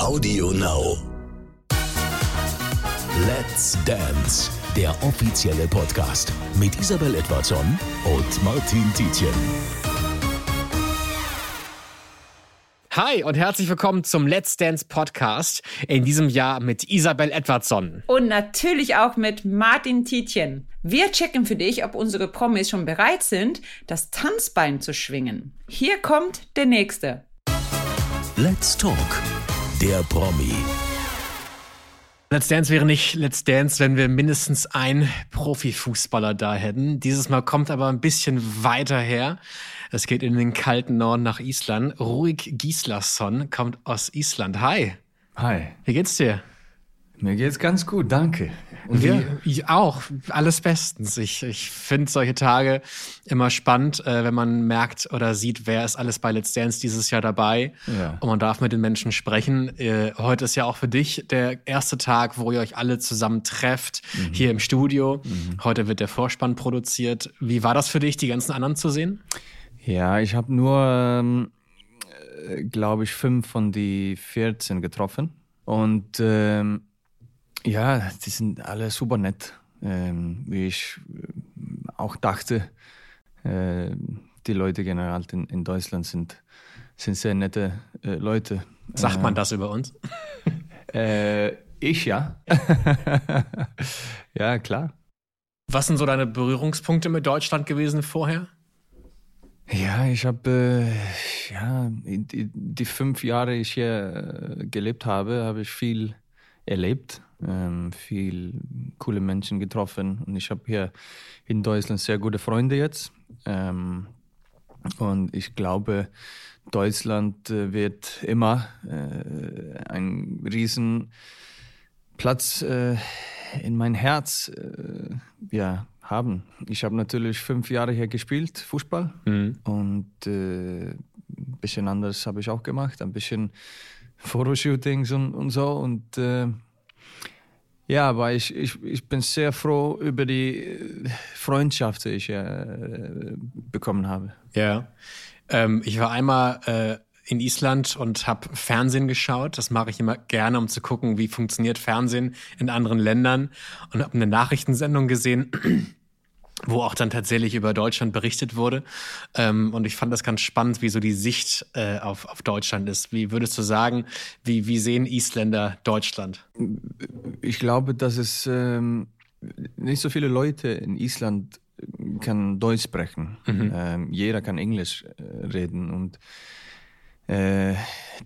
Audio Now. Let's Dance, der offizielle Podcast mit Isabel Edwardson und Martin Tietjen. Hi und herzlich willkommen zum Let's Dance Podcast. In diesem Jahr mit Isabel Edwardson. Und natürlich auch mit Martin Tietjen. Wir checken für dich, ob unsere Promis schon bereit sind, das Tanzbein zu schwingen. Hier kommt der nächste. Let's Talk, der Promi. Let's Dance wäre nicht Let's Dance, wenn wir mindestens einen Profifußballer da hätten. Dieses Mal kommt aber ein bisschen weiter her. Es geht in den kalten Norden nach Island. Ruik Gislason kommt aus Island. Hi. Hi. Wie geht's dir? Mir geht's ganz gut, danke. Und wir? Ich auch. Alles bestens. Ich, ich finde solche Tage immer spannend, äh, wenn man merkt oder sieht, wer ist alles bei Let's Dance dieses Jahr dabei. Ja. Und man darf mit den Menschen sprechen. Äh, heute ist ja auch für dich der erste Tag, wo ihr euch alle zusammen trefft, mhm. hier im Studio. Mhm. Heute wird der Vorspann produziert. Wie war das für dich, die ganzen anderen zu sehen? Ja, ich habe nur, ähm, äh, glaube ich, fünf von die 14 getroffen. Und ähm, ja, die sind alle super nett. Ähm, wie ich äh, auch dachte, äh, die Leute generell in, in Deutschland sind, sind sehr nette äh, Leute. Sagt man das über uns? Äh, ich ja. ja, klar. Was sind so deine Berührungspunkte mit Deutschland gewesen vorher? Ja, ich habe äh, ja die, die, fünf Jahre, ich hier äh, gelebt habe, habe ich viel erlebt ähm, viel coole Menschen getroffen und ich habe hier in Deutschland sehr gute Freunde jetzt. Ähm, und ich glaube, Deutschland äh, wird immer äh, einen riesen Platz äh, in mein Herz äh, ja, haben. Ich habe natürlich fünf Jahre hier gespielt, Fußball. Mhm. Und ein äh, bisschen anders habe ich auch gemacht, ein bisschen Fotoshootings und, und so. Und äh, ja, aber ich, ich, ich bin sehr froh über die äh, Freundschaft, die ich äh, bekommen habe. Ja, ähm, ich war einmal äh, in Island und habe Fernsehen geschaut. Das mache ich immer gerne, um zu gucken, wie funktioniert Fernsehen in anderen Ländern. Und habe eine Nachrichtensendung gesehen wo auch dann tatsächlich über Deutschland berichtet wurde. Ähm, und ich fand das ganz spannend, wie so die Sicht äh, auf, auf Deutschland ist. Wie würdest du sagen, wie, wie sehen Isländer Deutschland? Ich glaube, dass es ähm, nicht so viele Leute in Island kann Deutsch sprechen. Mhm. Ähm, jeder kann Englisch äh, reden und äh,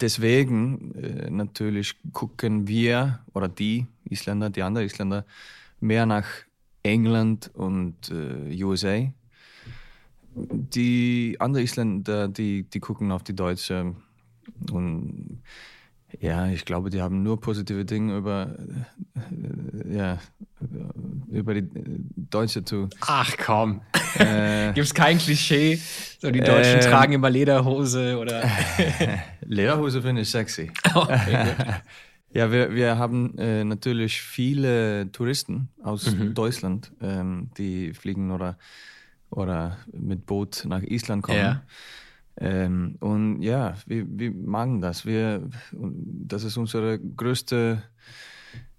deswegen äh, natürlich gucken wir oder die Isländer, die anderen Isländer mehr nach England und äh, USA. Die anderen Isländer, die, die gucken auf die Deutsche und ja, ich glaube, die haben nur positive Dinge über, äh, ja, über die Deutsche zu. Ach komm. Äh, Gibt es kein Klischee? So, die Deutschen äh, tragen immer Lederhose oder. Lederhose finde ich sexy. Okay, ja, wir, wir haben äh, natürlich viele Touristen aus mhm. Deutschland, ähm, die fliegen oder, oder mit Boot nach Island kommen. Ja. Ähm, und ja, wir, wir magen das. Wir, das ist unsere größte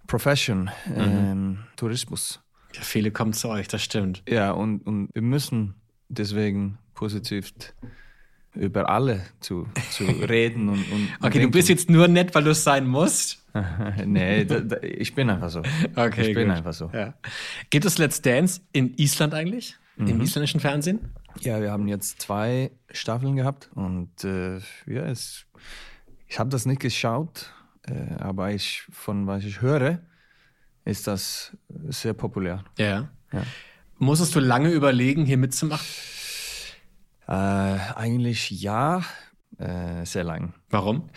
Profession, mhm. ähm, Tourismus. Ja, viele kommen zu euch, das stimmt. Ja, und, und wir müssen deswegen positiv über alle zu, zu reden und, und Okay, denken. du bist jetzt nur nett, weil du es sein musst. nee, da, da, ich bin einfach so. Okay, ich bin gut. einfach so. Ja. Gibt es Let's Dance in Island eigentlich? Mhm. Im isländischen Fernsehen? Ja, wir haben jetzt zwei Staffeln gehabt und äh, ja, es, ich habe das nicht geschaut, äh, aber ich, von was ich höre, ist das sehr populär. Ja. ja. Musstest du lange überlegen, hier mitzumachen? Äh, eigentlich ja, äh, sehr lang. Warum?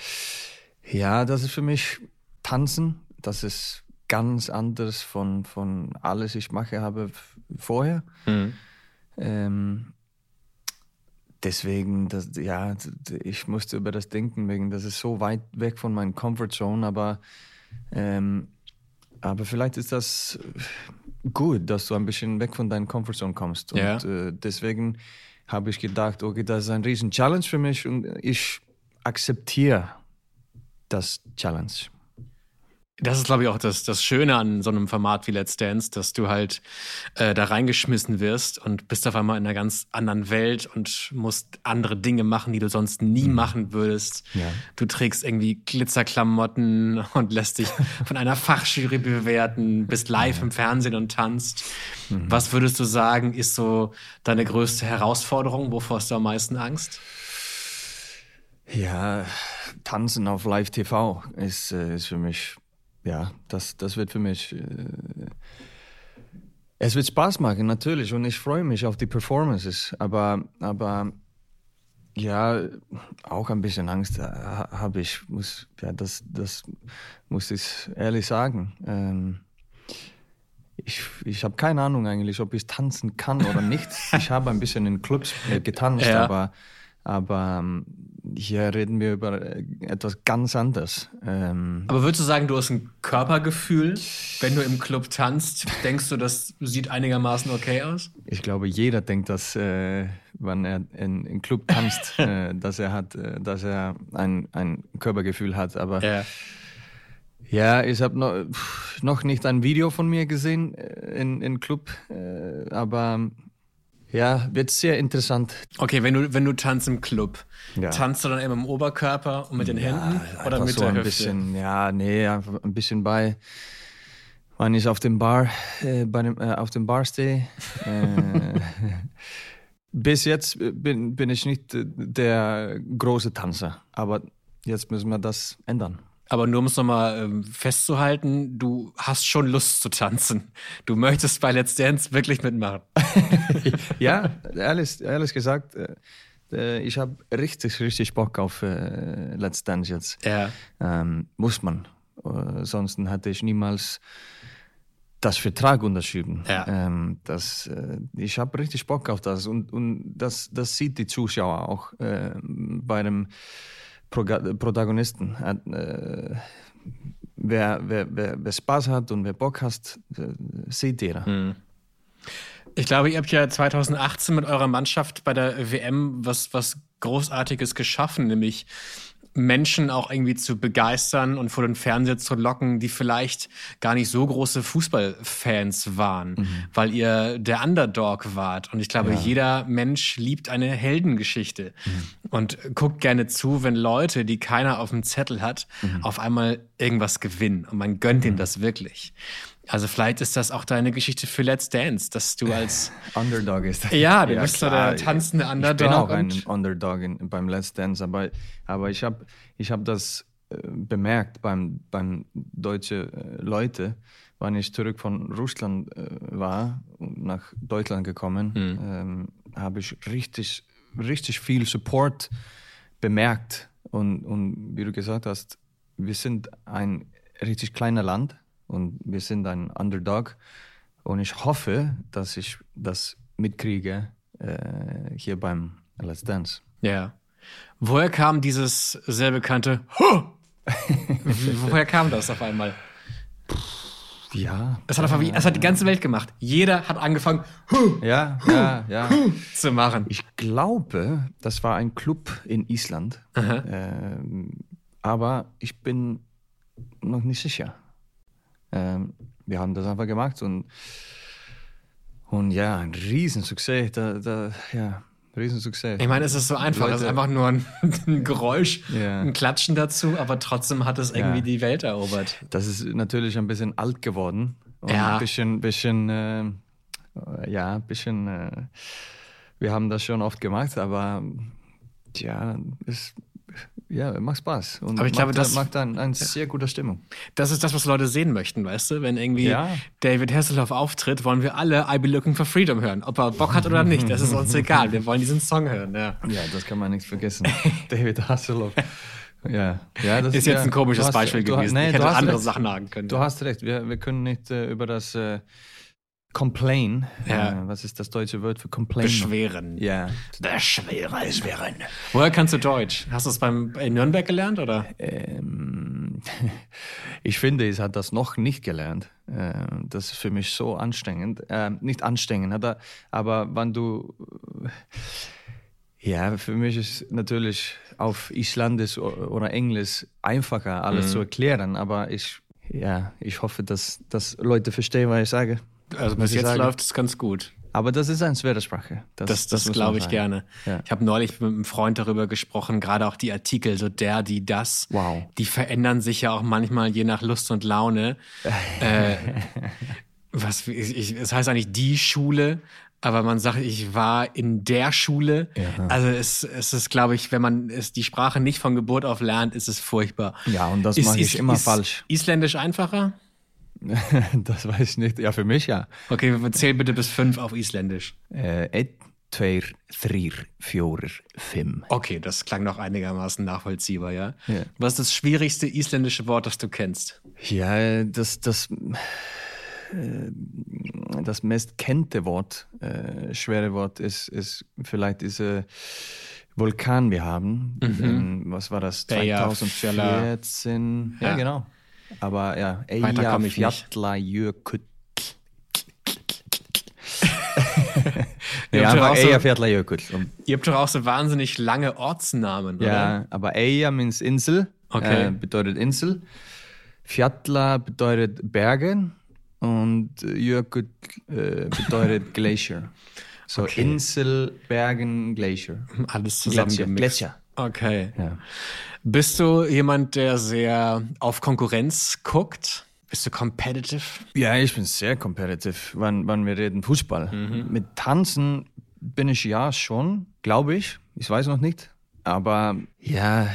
Ja, das ist für mich Tanzen. Das ist ganz anders von, von alles, ich mache habe vorher. Mhm. Ähm, deswegen, das, ja, ich musste über das denken, wegen das ist so weit weg von meinem Comfort Zone, aber, ähm, aber vielleicht ist das gut, dass du ein bisschen weg von deinem Comfort Zone kommst. Und ja. äh, deswegen habe ich gedacht, okay, das ist ein riesen Challenge für mich und ich akzeptiere das Challenge. Das ist, glaube ich, auch das, das Schöne an so einem Format wie Let's Dance, dass du halt äh, da reingeschmissen wirst und bist auf einmal in einer ganz anderen Welt und musst andere Dinge machen, die du sonst nie mhm. machen würdest. Ja. Du trägst irgendwie Glitzerklamotten und lässt dich von einer Fachjury bewerten, bist live ja. im Fernsehen und tanzt. Mhm. Was würdest du sagen, ist so deine größte Herausforderung? Wovor hast du am meisten Angst? Ja, tanzen auf Live-TV ist, äh, ist für mich ja, das, das wird für mich. Äh, es wird Spaß machen, natürlich, und ich freue mich auf die Performances. Aber, aber ja, auch ein bisschen Angst habe ich. Muss, ja, das, das muss ich ehrlich sagen. Ähm, ich, ich habe keine Ahnung eigentlich, ob ich tanzen kann oder nicht. Ich habe ein bisschen in Clubs getanzt, ja. aber, aber ähm, hier reden wir über äh, etwas ganz anderes. Ähm Aber würdest du sagen, du hast ein Körpergefühl, wenn du im Club tanzt? Denkst du, das sieht einigermaßen okay aus? Ich glaube, jeder denkt, dass, äh, wenn er in, im Club tanzt, äh, dass er hat, äh, dass er ein, ein Körpergefühl hat. Aber ja, ja ich habe noch, noch nicht ein Video von mir gesehen äh, in, in Club, äh, aber ja, wird sehr interessant. Okay, wenn du, wenn du tanzt im Club, ja. tanzt du dann immer im Oberkörper und mit den ja, Händen oder mit so der ein Hüfte? Bisschen, ja, nee, einfach ein bisschen bei, wenn ich auf dem Bar, äh, bei dem, äh, auf dem Bar stehe. Äh, bis jetzt bin, bin ich nicht der große Tanzer, aber jetzt müssen wir das ändern. Aber nur um es nochmal ähm, festzuhalten, du hast schon Lust zu tanzen. Du möchtest bei Let's Dance wirklich mitmachen. ja, ehrlich, ehrlich gesagt, äh, äh ich habe richtig, richtig Bock auf äh, Let's Dance jetzt. Ja. Ähm, muss man. Äh, sonst hätte ich niemals das Vertrag unterschrieben. Ja. Ähm, das, ich habe richtig Bock auf das und, und das, das sieht die Zuschauer auch bei dem Protagonisten. Äh, wer, wer, wer, wer, Spaß hat und wer Bock hat, äh, sieht jeder. Hm. Ich glaube, ihr habt ja 2018 mit eurer Mannschaft bei der WM was, was Großartiges geschaffen, nämlich Menschen auch irgendwie zu begeistern und vor den Fernseher zu locken, die vielleicht gar nicht so große Fußballfans waren, mhm. weil ihr der Underdog wart. Und ich glaube, ja. jeder Mensch liebt eine Heldengeschichte mhm. und guckt gerne zu, wenn Leute, die keiner auf dem Zettel hat, mhm. auf einmal irgendwas gewinnen. Und man gönnt ihnen mhm. das wirklich. Also vielleicht ist das auch deine Geschichte für Let's Dance, dass du als Underdog ist. Ja, du ja, bist so der tanzende Underdog. Ich bin auch ein Underdog in, beim Let's Dance, aber, aber ich habe ich hab das äh, bemerkt beim, beim deutsche äh, Leute, wann ich zurück von Russland äh, war und nach Deutschland gekommen, mhm. ähm, habe ich richtig, richtig viel Support bemerkt. Und, und wie du gesagt hast, wir sind ein richtig kleiner Land und wir sind ein Underdog. Und ich hoffe, dass ich das mitkriege äh, hier beim Let's Dance. Ja. Woher kam dieses sehr bekannte huh! Woher kam das auf einmal? Ja. Es hat, einfach, es hat die ganze Welt gemacht. Jeder hat angefangen, huh! ja, ja, ja. zu machen. Ich glaube, das war ein Club in Island. Ähm, aber ich bin noch nicht sicher. Ähm, wir haben das einfach gemacht und, und ja, ein Riesensuccess. Da, da, ja, Riesensuccess. Ich meine, es ist so einfach. Leute, es ist einfach nur ein, ein Geräusch, ja. ein Klatschen dazu, aber trotzdem hat es irgendwie ja. die Welt erobert. Das ist natürlich ein bisschen alt geworden. Und ja. Ein bisschen, bisschen, äh, ja, ein bisschen, äh, wir haben das schon oft gemacht, aber ja, es ja, macht Spaß. Und Aber ich glaube, das macht dann eine sehr gute Stimmung. Das ist das, was Leute sehen möchten, weißt du? Wenn irgendwie ja. David Hasselhoff auftritt, wollen wir alle I Be Looking for Freedom hören. Ob er Bock hat oder nicht, das ist uns egal. Wir wollen diesen Song hören. Ja, ja das kann man nicht vergessen. David Hasselhoff. Ja, ja das ist jetzt ja, ein komisches hast, Beispiel gewesen. Nee, ich hätte andere recht. Sachen sagen können. Du hast recht. Wir, wir können nicht äh, über das äh, Complain. Ja. Äh, was ist das deutsche Wort für Complain? Beschweren. Ja. Beschweren. Beschweren. Woher kannst du Deutsch? Hast du es beim in Nürnberg gelernt oder? Ähm, ich finde, ich hat das noch nicht gelernt. Äh, das ist für mich so anstrengend. Äh, nicht anstrengend, aber, aber wenn du Ja, für mich ist natürlich auf Isländisch o- oder Englisch einfacher alles zu erklären, aber ich, ja, ich hoffe, dass, dass Leute verstehen, was ich sage. Also bis jetzt läuft es ganz gut. Aber das ist eine schwere Sprache. Das, das, muss man glaube ich sagen. gerne. Ja. Ich habe neulich mit einem Freund darüber gesprochen, gerade auch die Artikel, so der, die, das, Wow. die verändern sich ja auch manchmal je nach Lust und Laune. äh, was, ich, es heißt eigentlich die Schule, aber man sagt, ich war in der Schule. Also es, es ist, glaube ich, wenn man es die Sprache nicht von Geburt auf lernt, ist es furchtbar. Ja, und das mache ich immer falsch. Isländisch einfacher? das weiß ich nicht. Ja, für mich ja. Okay, zähl bitte bis fünf auf Isländisch. Äh, ett, tveir, thrir, fjórir, fimm. Okay, das klang noch einigermaßen nachvollziehbar, ja? Ja. Was ist das schwierigste isländische Wort, das du kennst? Ja, das, das, äh, das meist kennte Wort, äh, schwere Wort, ist, ist vielleicht diese Vulkan wir haben. Ähm, was war das? Eyjafjallajökull. 2014. Ja, Ja. genau. Aber ja. Eyjafjallajökull. Ihr Ja, doch einfach Eyjafjallajökull. Und Ihr habt doch auch so wahnsinnig lange Ortsnamen, oder? Ja, aber Eya means Insel, Okay. äh, bedeutet Insel. Fjalla bedeutet Berge und Jökull äh, bedeutet Glacier. So Okay. Insel, Bergen, Glacier. Alles Gletscher. zusammengemixt. Gletscher. Okay. Ja. Bist du jemand, der sehr auf Konkurrenz guckt? Bist du competitive? ja, ich bin sehr competitive, wenn, wenn wir reden Fußball. Mit Tanzen bin ich ja schon, glaube ich. Ich weiß noch nicht. Aber ja,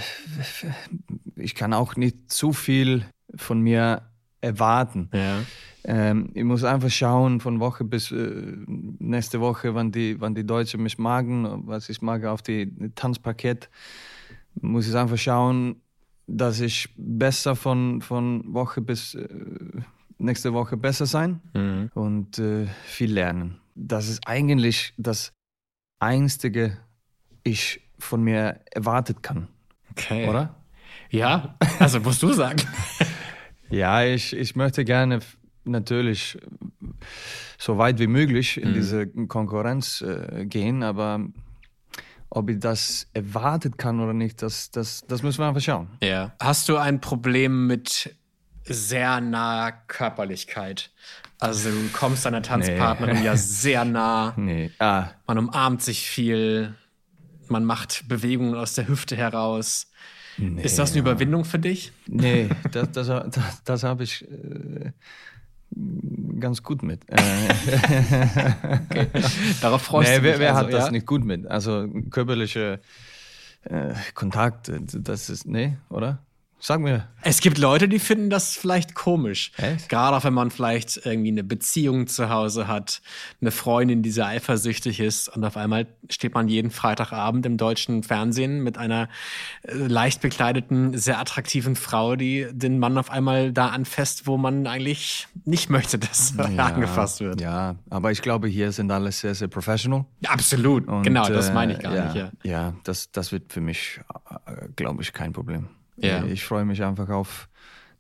ich kann auch nicht zu viel von mir erwarten. Ja. Ähm, ich muss einfach schauen von Woche bis äh, nächste Woche, wann die, wann die Deutschen mich magen, was ich mag auf die Tanzparkett. Muss ich einfach schauen, dass ich besser von, von Woche bis äh, nächste Woche besser sein und äh, viel lernen. Das ist eigentlich das Einzige, ich von mir erwartet kann, Okay. oder? Ja, also musst du sagen. Ja, ich, ich möchte gerne natürlich so weit wie möglich in diese Konkurrenz äh, gehen, aber ob ich das erwartet kann oder nicht, das, das, das müssen wir einfach schauen. Ja. Hast du ein Problem mit sehr naher Körperlichkeit? Also du kommst deiner Tanzpartnerin ja sehr nah. Nee. Ah, Man umarmt sich viel. Man macht Bewegungen aus der Hüfte heraus. Ist das eine Überwindung für dich? nee, das, das, das, das habe ich äh, ganz gut mit. Äh, Darauf freust nee, du wer, dich wer also, hat das ja? nicht gut mit? Also körperliche äh, Kontakt, äh, das ist, nee, oder? Sag mir. Es gibt Leute, die finden das vielleicht komisch. Echt? Gerade auch wenn man vielleicht irgendwie eine Beziehung zu Hause hat, eine Freundin, die sehr eifersüchtig ist und auf einmal steht man jeden Freitagabend im deutschen Fernsehen mit einer äh, leicht bekleideten, sehr attraktiven Frau, die den Mann auf einmal da anfasst, wo man eigentlich nicht möchte, dass er angefasst wird. Ja, aber ich glaube, hier sind alle sehr, sehr professional. Absolut, Und, genau, das äh, meine ich gar ja, nicht. Ja. Ja, das, das wird für mich, äh, glaube ich, kein Problem. Ja. Ich freue mich einfach auf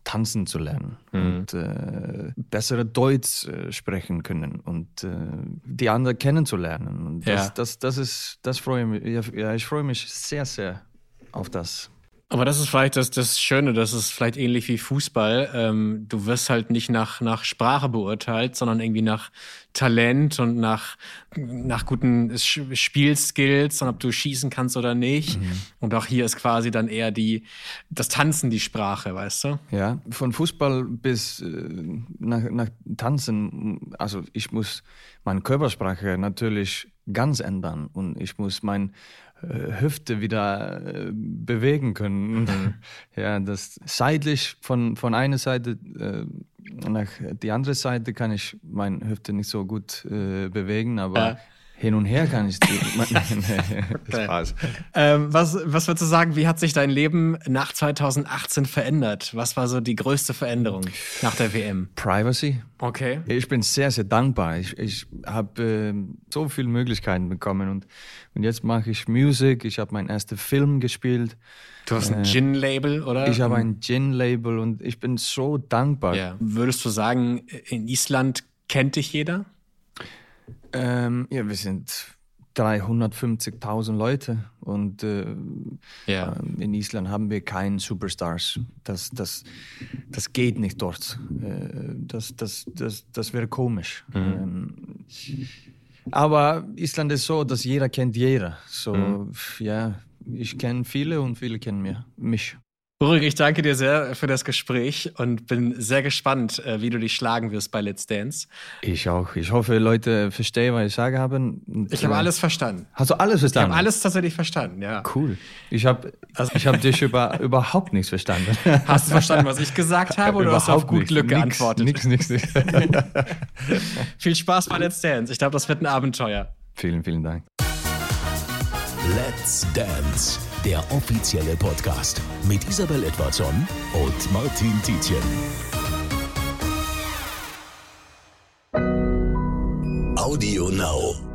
tanzen zu lernen Mhm. und äh, bessere Deutsch äh, sprechen können und äh, die anderen kennenzulernen. Und das, Ja. das, das ist, das freue mich. Ja, Ja, ich freue mich sehr, sehr auf das. Aber das ist vielleicht das, das Schöne, das ist vielleicht ähnlich wie Fußball. Ähm, du wirst halt nicht nach, nach Sprache beurteilt, sondern irgendwie nach Talent und nach, nach guten Spielskills und ob du schießen kannst oder nicht. Und auch hier ist quasi dann eher die, das Tanzen die Sprache, weißt du? Ja, von Fußball bis äh, nach, nach Tanzen, also ich muss meine Körpersprache natürlich ganz ändern und ich muss meine äh, Hüfte wieder äh, bewegen können. Ja, das seitlich von, von einer Seite äh, nach die andere Seite kann ich meine Hüfte nicht so gut äh, bewegen, aber. Hin und her kann ich nee, Spaß. Ähm, was, was würdest du sagen, wie hat sich dein Leben nach 2018 verändert? Was war so die größte Veränderung nach der WM? Privacy. Okay. Ich bin sehr, sehr dankbar. Ich, ich habe äh, so viele Möglichkeiten bekommen und, und jetzt mache ich Musik. Ich habe meinen ersten Film gespielt. Du hast ein Gin-Label, oder? Ich habe ein Gin-Label und ich bin so dankbar. Ja. Würdest du sagen, in Island kennt dich jeder? Ähm, ja, wir sind 350.000 Leute und äh, Ja. äh, in Island haben wir keinen Superstars. Das, das, das geht nicht dort. Äh, das, das, das, das wäre komisch. Ähm, aber Island ist so, dass jeder kennt jeder. So, ja, ich kenne viele und viele kennen mir, mich. Ulrich, ich danke dir sehr für das Gespräch und bin sehr gespannt, äh, wie du dich schlagen wirst bei Let's Dance. Ich auch. Ich hoffe, Leute verstehen, was ich sage haben. Ich habe alles verstanden. Hast du alles Ich verstanden? habe alles tatsächlich verstanden, ja. Cool. Ich habe Also- ich hab dich über, überhaupt nichts verstanden. Hast du verstanden, was ich gesagt habe oder hast du auf gut. Glück geantwortet? Nix, nix, nix. Viel Spaß bei Let's Dance. Ich glaube, das wird ein Abenteuer. vielen, vielen Dank. Let's Dance, der offizielle Podcast mit Isabel Edwardson und Martin Tietjen. Audio Now.